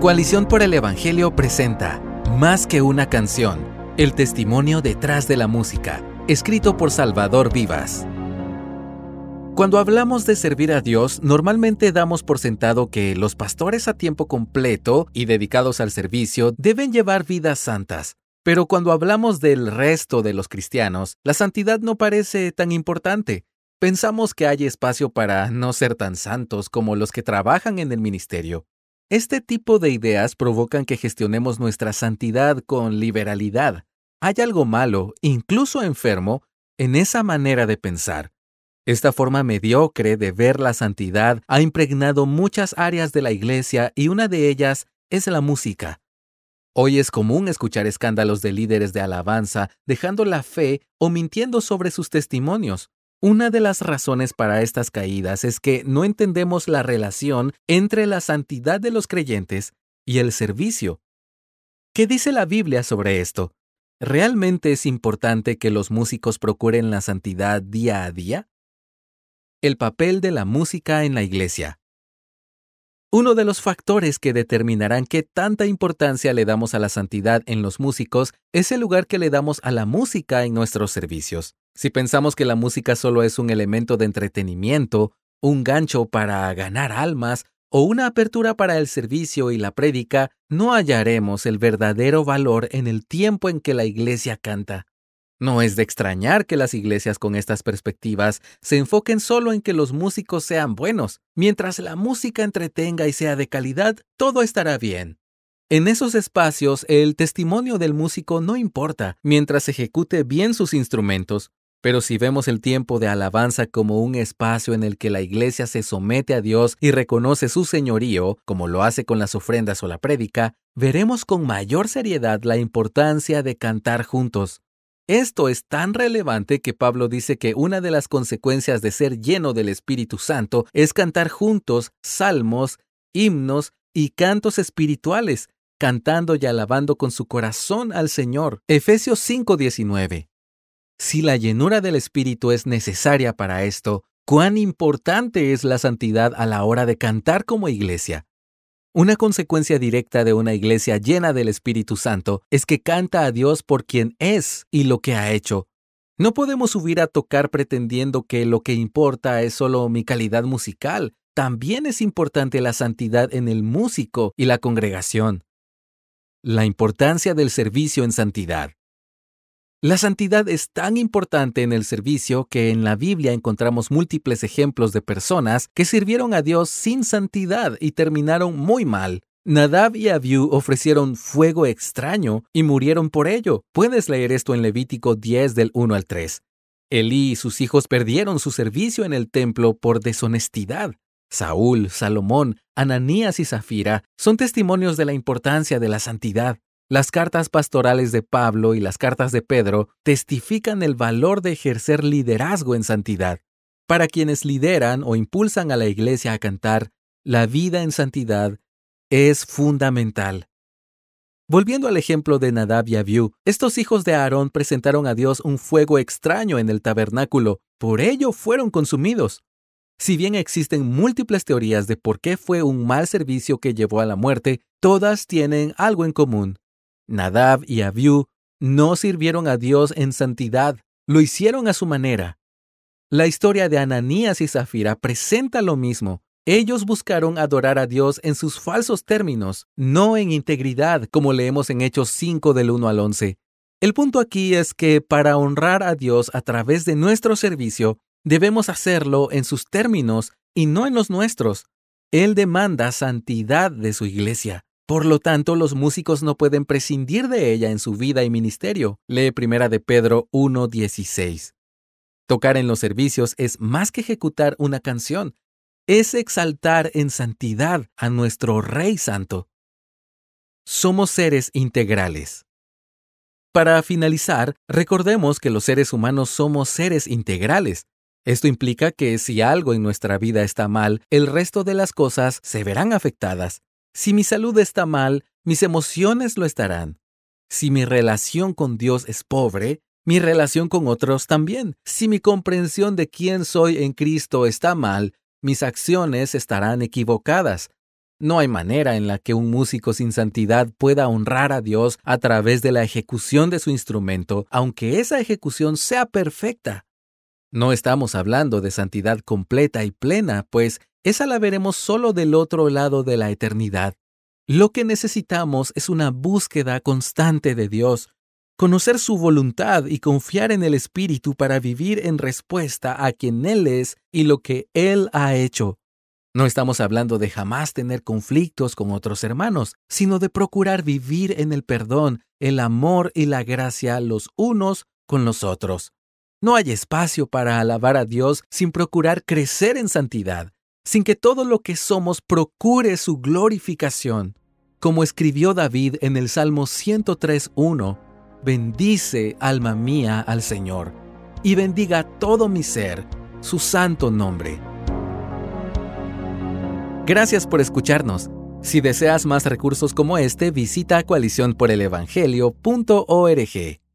Coalición por el Evangelio presenta Más que una canción, el testimonio detrás de la música, escrito por Salvador Vivas. Cuando hablamos de servir a Dios, normalmente damos por sentado que los pastores a tiempo completo y dedicados al servicio deben llevar vidas santas. Pero cuando hablamos del resto de los cristianos, la santidad no parece tan importante. Pensamos que hay espacio para no ser tan santos como los que trabajan en el ministerio. Este tipo de ideas provocan que gestionemos nuestra santidad con liberalidad. Hay algo malo, incluso enfermo, en esa manera de pensar. Esta forma mediocre de ver la santidad ha impregnado muchas áreas de la iglesia y una de ellas es la música. Hoy es común escuchar escándalos de líderes de alabanza dejando la fe o mintiendo sobre sus testimonios. Una de las razones para estas caídas es que no entendemos la relación entre la santidad de los creyentes y el servicio. ¿Qué dice la Biblia sobre esto? ¿Realmente es importante que los músicos procuren la santidad día a día? El papel de la música en la iglesia. Uno de los factores que determinarán qué tanta importancia le damos a la santidad en los músicos es el lugar que le damos a la música en nuestros servicios. Si pensamos que la música solo es un elemento de entretenimiento, un gancho para ganar almas o una apertura para el servicio y la prédica, no hallaremos el verdadero valor en el tiempo en que la iglesia canta. No es de extrañar que las iglesias con estas perspectivas se enfoquen solo en que los músicos sean buenos. Mientras la música entretenga y sea de calidad, todo estará bien. En esos espacios, el testimonio del músico no importa mientras ejecute bien sus instrumentos, pero si vemos el tiempo de alabanza como un espacio en el que la iglesia se somete a Dios y reconoce su señorío, como lo hace con las ofrendas o la prédica, veremos con mayor seriedad la importancia de cantar juntos. Esto es tan relevante que Pablo dice que una de las consecuencias de ser lleno del Espíritu Santo es cantar juntos salmos, himnos y cantos espirituales, cantando y alabando con su corazón al Señor. Efesios 5:19. Si la llenura del Espíritu es necesaria para esto, ¿cuán importante es la santidad a la hora de cantar como iglesia? Una consecuencia directa de una iglesia llena del Espíritu Santo es que canta a Dios por quien es y lo que ha hecho. No podemos subir a tocar pretendiendo que lo que importa es solo mi calidad musical. También es importante la santidad en el músico y la congregación. La importancia del servicio en santidad. La santidad es tan importante en el servicio que en la Biblia encontramos múltiples ejemplos de personas que sirvieron a Dios sin santidad y terminaron muy mal. Nadab y Abiú ofrecieron fuego extraño y murieron por ello. Puedes leer esto en Levítico 10 del 1 al 3. Elí y sus hijos perdieron su servicio en el templo por deshonestidad. Saúl, Salomón, Ananías y Zafira son testimonios de la importancia de la santidad. Las cartas pastorales de Pablo y las cartas de Pedro testifican el valor de ejercer liderazgo en santidad. Para quienes lideran o impulsan a la iglesia a cantar, la vida en santidad es fundamental. Volviendo al ejemplo de Nadab y Abiú, estos hijos de Aarón presentaron a Dios un fuego extraño en el tabernáculo, por ello fueron consumidos. Si bien existen múltiples teorías de por qué fue un mal servicio que llevó a la muerte, todas tienen algo en común. Nadab y Abiú no sirvieron a Dios en santidad, lo hicieron a su manera. La historia de Ananías y Zafira presenta lo mismo. Ellos buscaron adorar a Dios en sus falsos términos, no en integridad, como leemos en Hechos 5 del 1 al 11. El punto aquí es que para honrar a Dios a través de nuestro servicio, debemos hacerlo en sus términos y no en los nuestros. Él demanda santidad de su iglesia. Por lo tanto, los músicos no pueden prescindir de ella en su vida y ministerio. Lee Primera de Pedro 1:16. Tocar en los servicios es más que ejecutar una canción, es exaltar en santidad a nuestro Rey Santo. Somos seres integrales. Para finalizar, recordemos que los seres humanos somos seres integrales. Esto implica que si algo en nuestra vida está mal, el resto de las cosas se verán afectadas. Si mi salud está mal, mis emociones lo estarán. Si mi relación con Dios es pobre, mi relación con otros también. Si mi comprensión de quién soy en Cristo está mal, mis acciones estarán equivocadas. No hay manera en la que un músico sin santidad pueda honrar a Dios a través de la ejecución de su instrumento, aunque esa ejecución sea perfecta. No estamos hablando de santidad completa y plena, pues esa la veremos solo del otro lado de la eternidad. Lo que necesitamos es una búsqueda constante de Dios, conocer su voluntad y confiar en el Espíritu para vivir en respuesta a quien Él es y lo que Él ha hecho. No estamos hablando de jamás tener conflictos con otros hermanos, sino de procurar vivir en el perdón, el amor y la gracia los unos con los otros. No hay espacio para alabar a Dios sin procurar crecer en santidad, sin que todo lo que somos procure su glorificación. Como escribió David en el Salmo 103.1, Bendice, alma mía, al Señor, y bendiga todo mi ser, su santo nombre. Gracias por escucharnos. Si deseas más recursos como este, visita coaliciónporelevangelio.org.